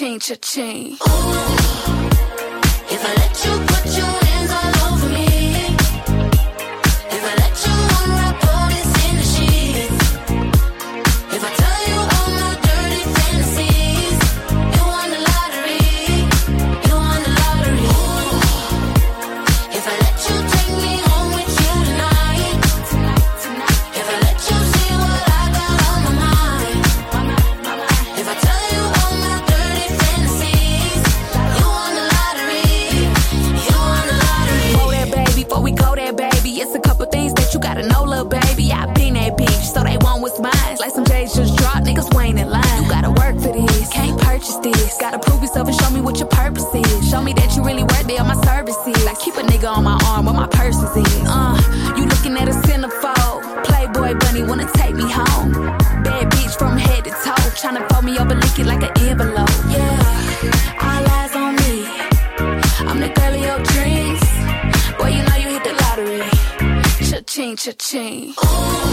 cha-ching, cha-ching. Ooh, if I let you, put you this. Gotta prove yourself and show me what your purpose is. Show me that you really worth it on my services. Like keep a nigga on my arm where my purse is. Uh, you looking at a centerfold. Playboy bunny wanna take me home. Bad bitch from head to toe. Tryna fold me over, lick it like an envelope. Yeah, all eyes on me. I'm the girl of your dreams. Boy, you know you hit the lottery. Cha-ching, cha-ching. Ooh.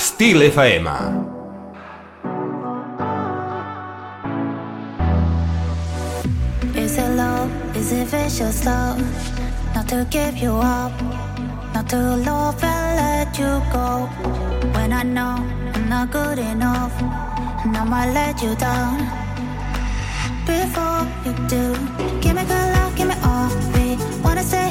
Estil FM. Is it love? Is it vicious love? Not to give you up, not to love and let you go. When I know I'm not good enough, and I might let you down. Before you do, give me good love, give me all. We wanna stay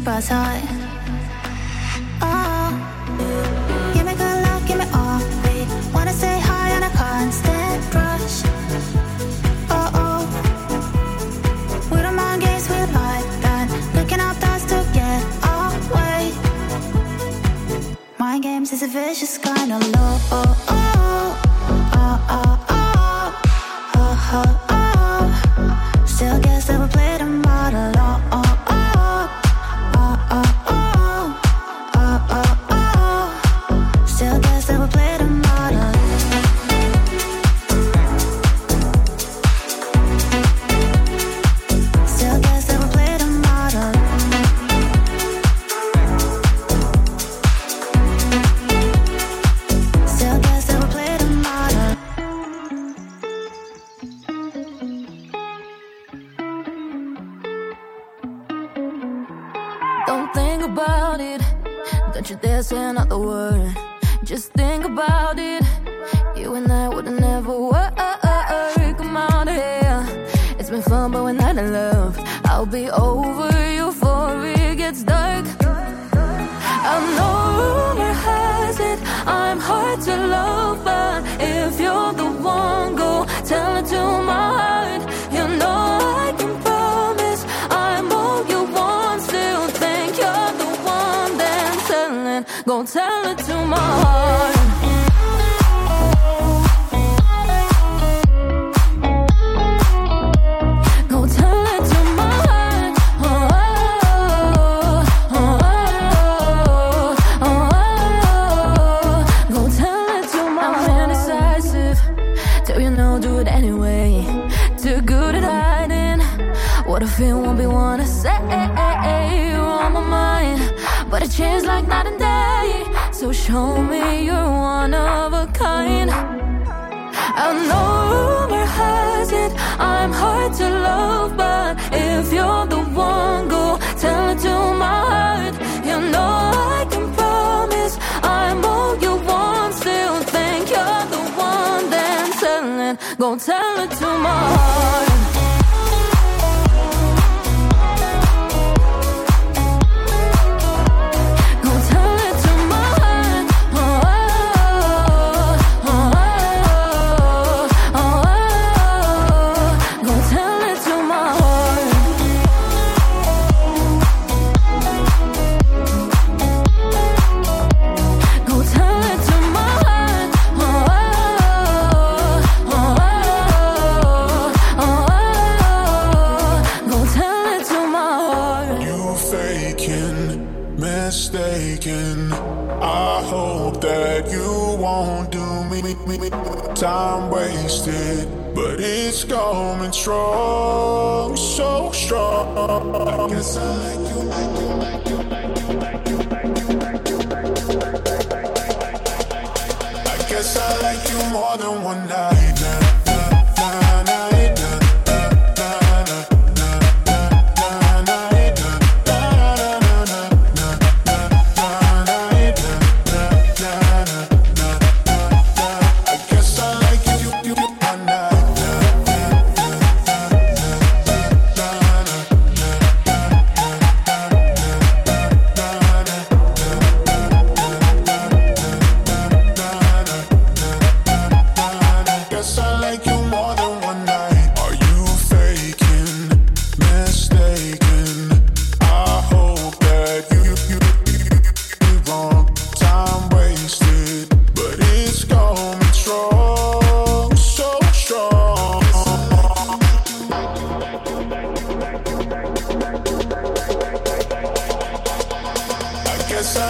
keep us hot. Give me good love, give me all. Wanna stay high on a constant rush. Oh, oh, we don't mind games, we like that. Looking up our way. Mind games is a vicious kind of love.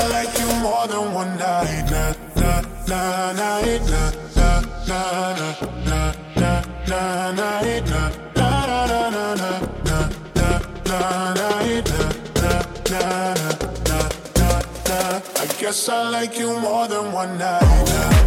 like you more than one night. Na na na na Na na na na na na na na Na na na na na na na na na na Na na na na na na na. I guess I like you more than one night.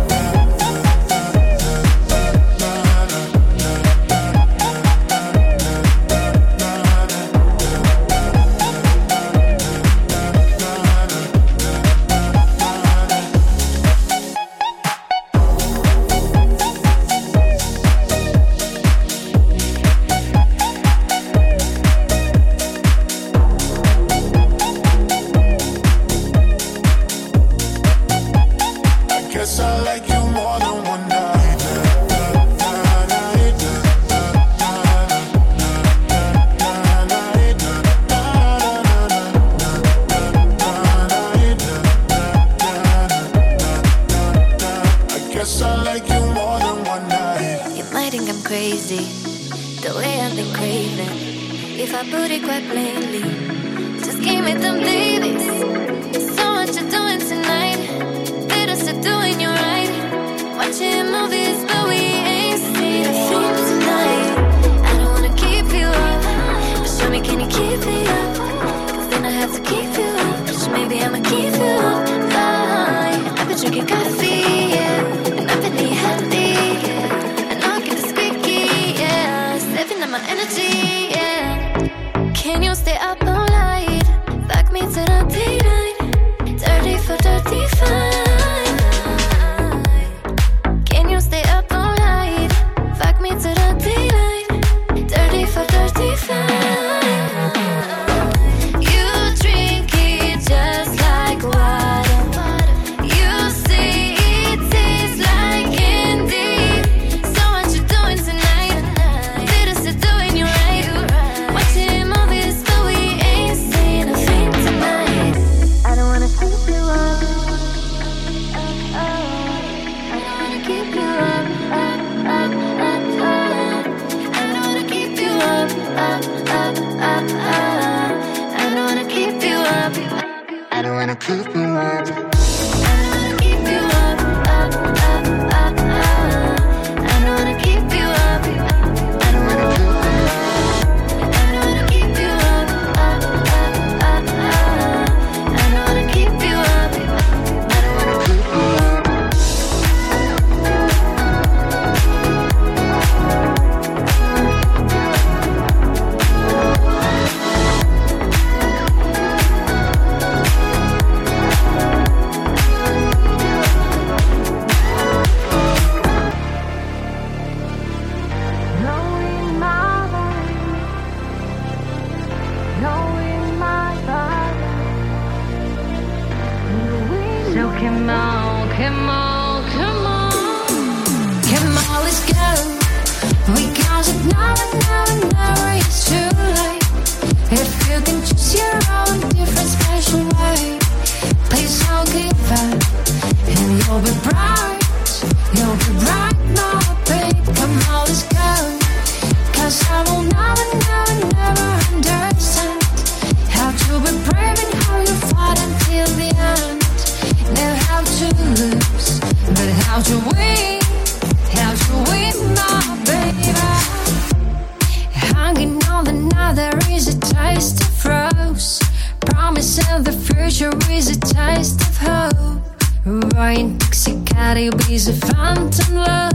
baby's a phantom love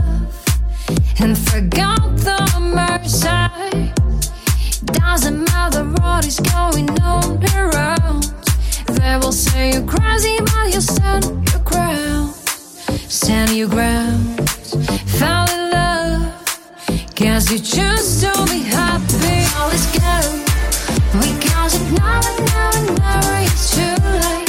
and forgot the mercy. Doesn't matter what is going on around. They will say you're crazy, but you stand your ground. Stand your ground. Fell in love. Guess you choose to be happy. Always go. Because it now and never it's too late.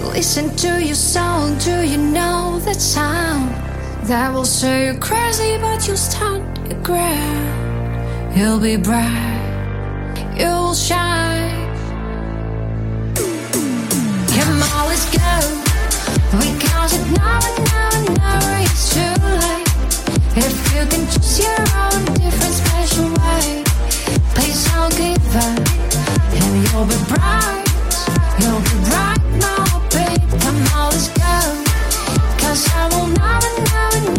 Listen to your song. do you know that sound? That will say you crazy, but you'll stand your ground. You'll be bright, you'll shine. Come on, let's go. Because it now and now and never is too late. If you can choose your own different special way, please don't give up. And you'll be bright, you'll be bright now.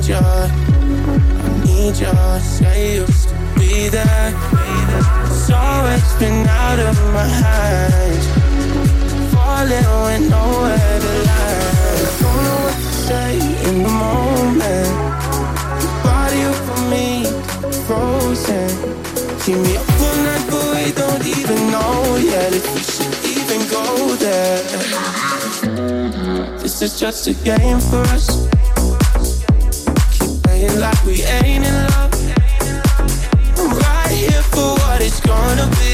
need you. I need you. Say you used to be there. It's been out of my hands. Falling with nowhere to land. I don't know what to say in the moment. Your body for me, frozen. Keep me up all night, but we don't even know yet if we should even go there. This is just a game for us like we ain't in love. I'm right here for what it's gonna be.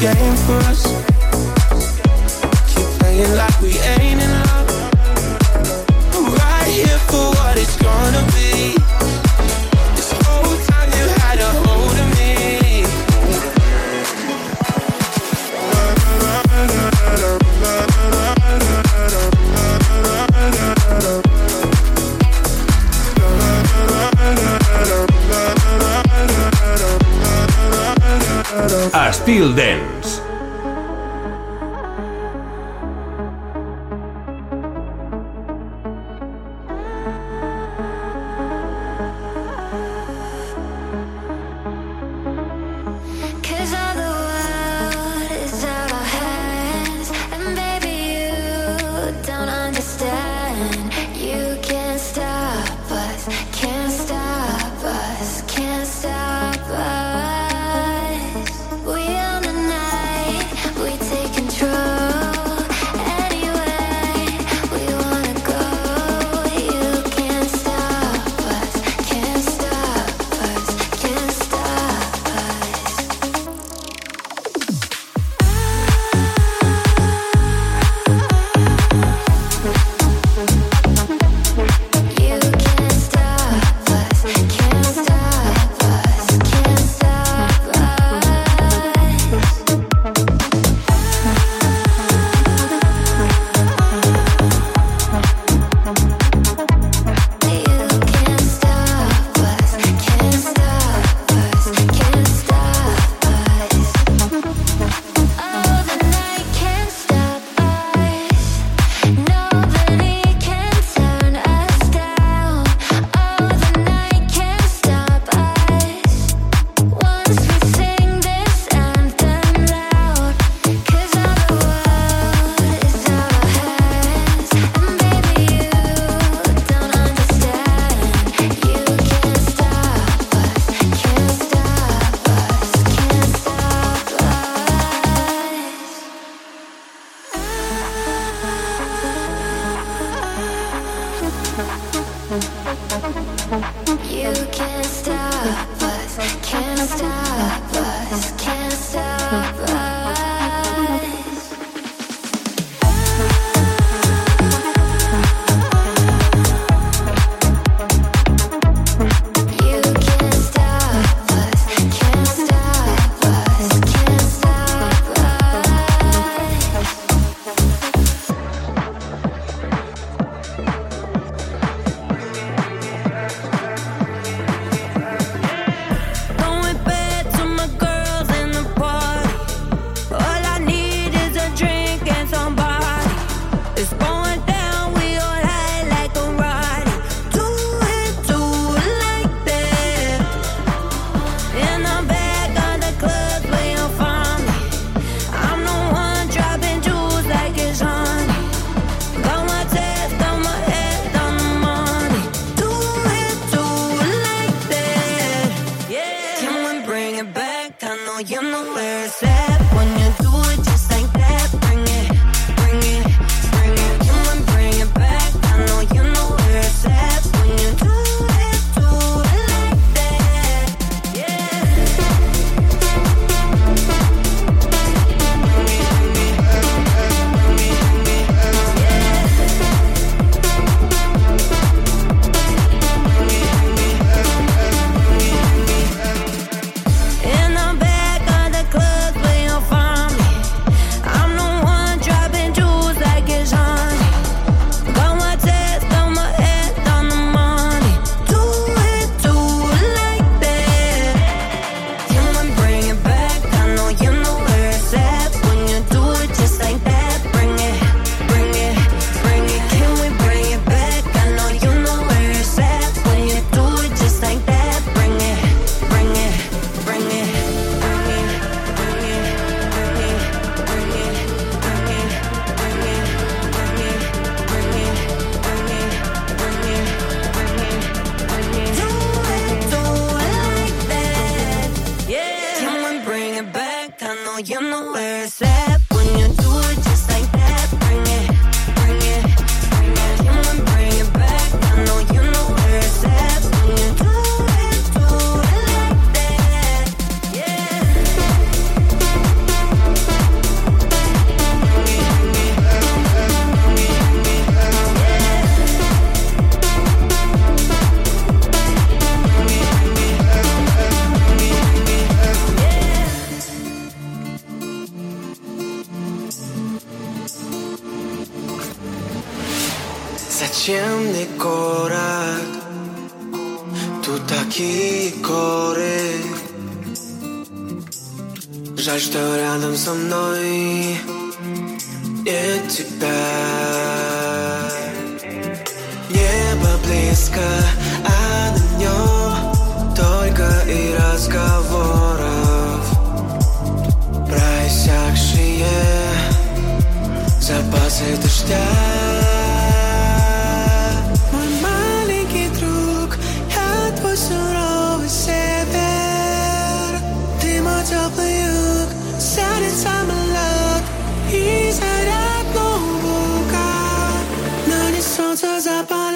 Game for us. Keep playing like we ain't in love. I'm right here for what it's gonna be. Estil Dance.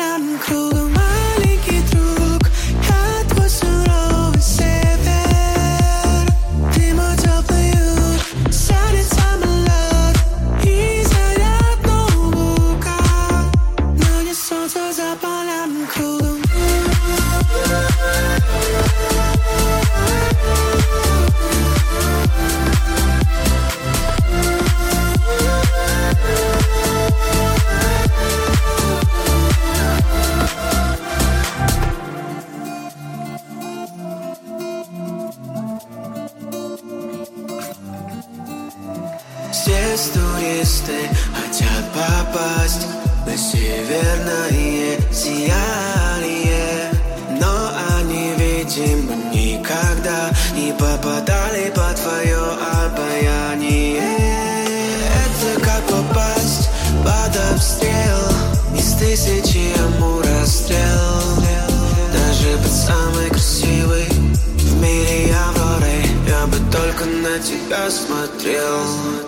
I'm cool. тебя смотрел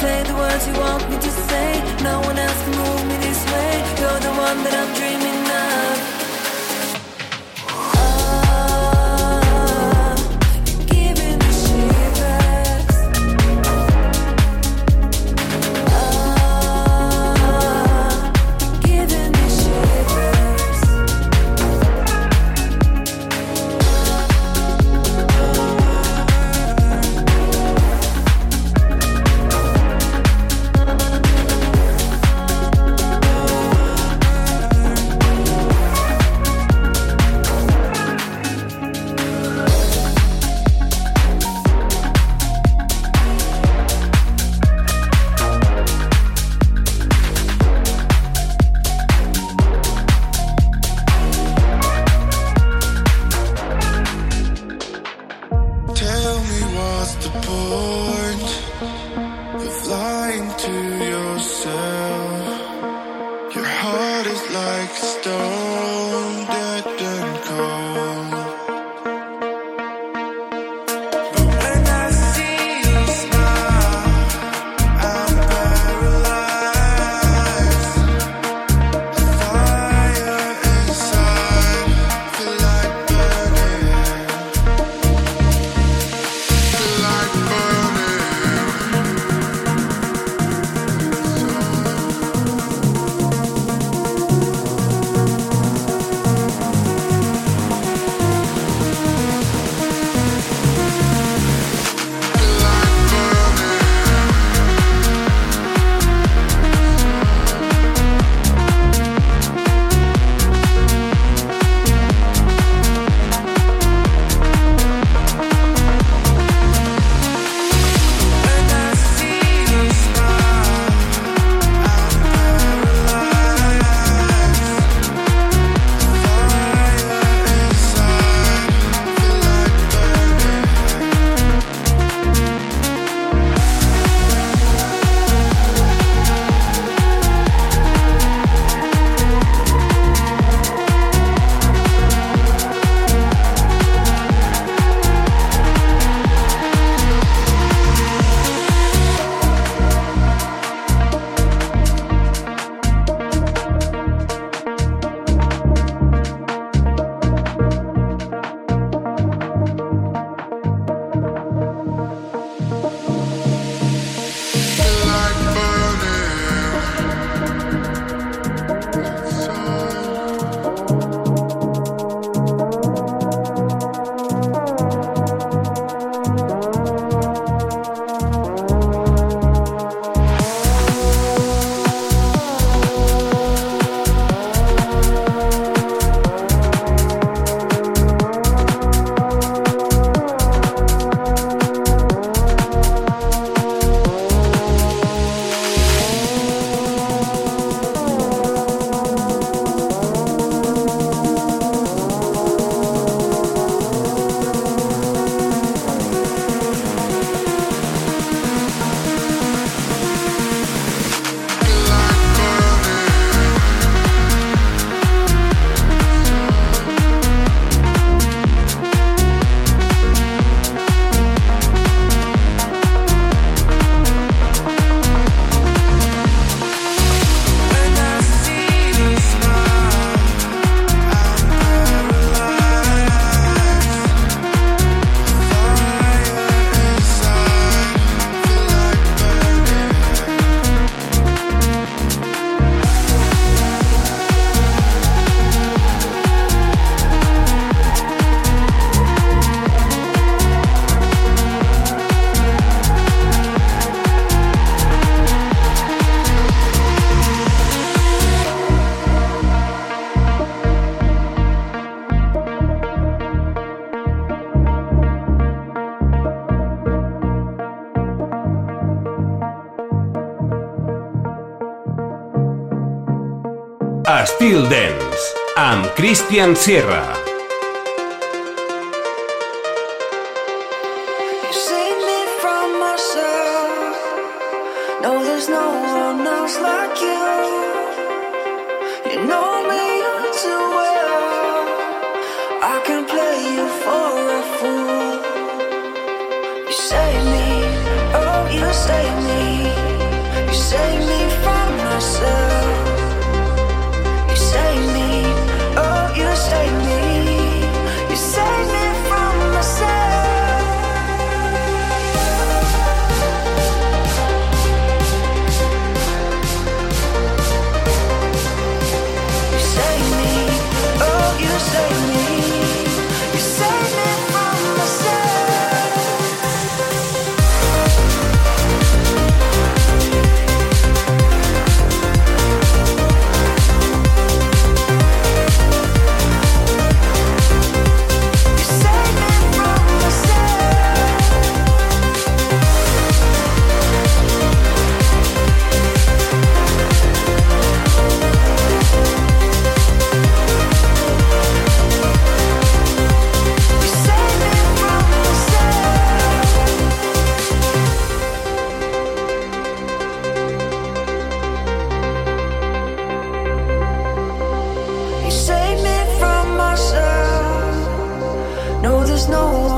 Say the words you want me to say. No one else can move me this way. You're the one that I'm dreaming. Cristian Sierra. Say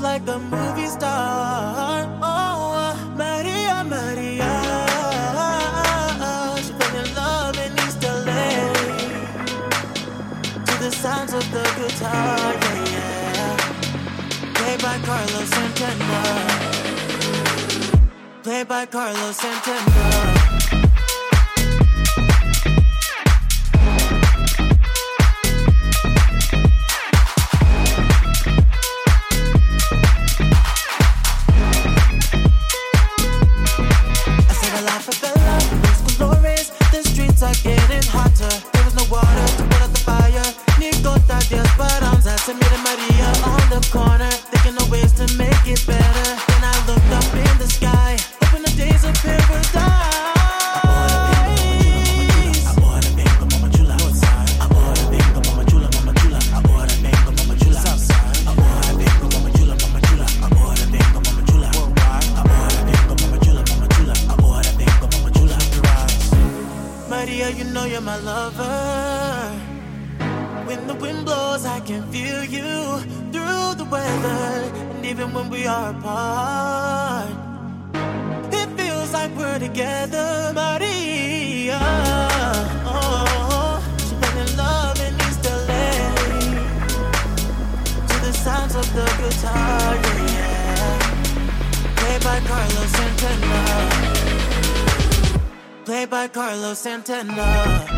like a movie star. Oh, uh, Maria, Maria. She fell in love in East LA to the sounds of the guitar, yeah, yeah. Played by Carlos Santana. Played by Carlos Santana. Carlos Santana. Played by Carlos Santana.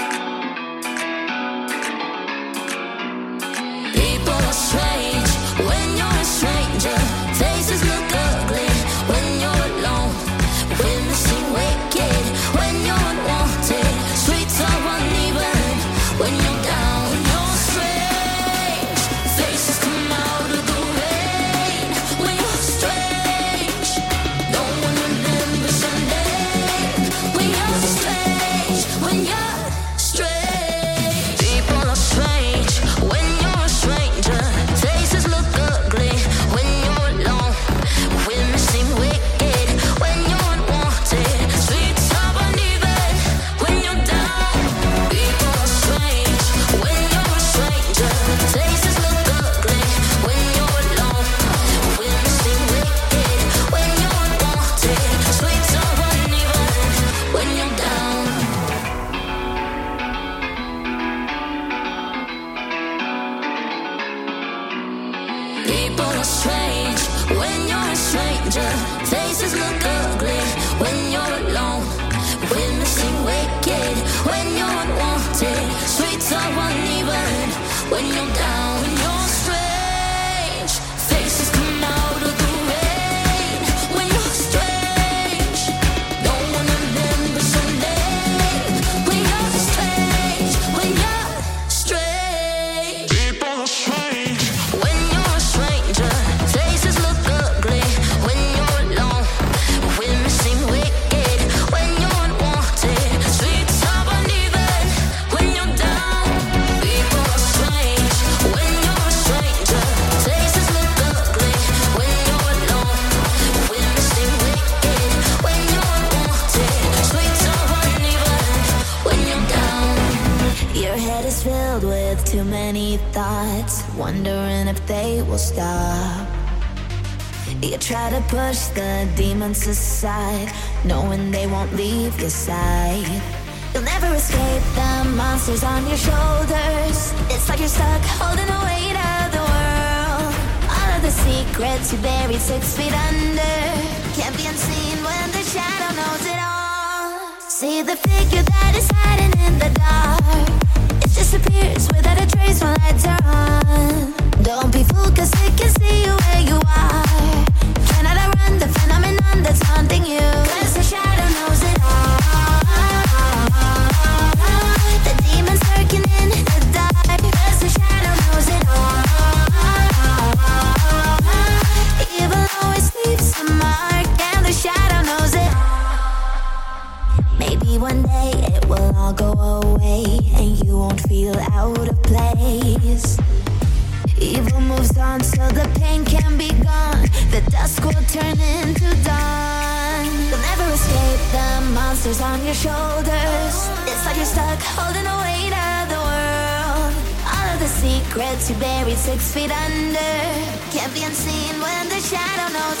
Aside, knowing they won't leave your side. You'll never escape the monsters on your shoulders. It's like you're stuck holding the weight of the world. All of the secrets you buried six feet under can't be unseen when the shadow knows it all. See the figure that is hiding in the dark. It disappears without a trace when lights are on. Secrets you buried six feet under. Can't be unseen when the shadow knows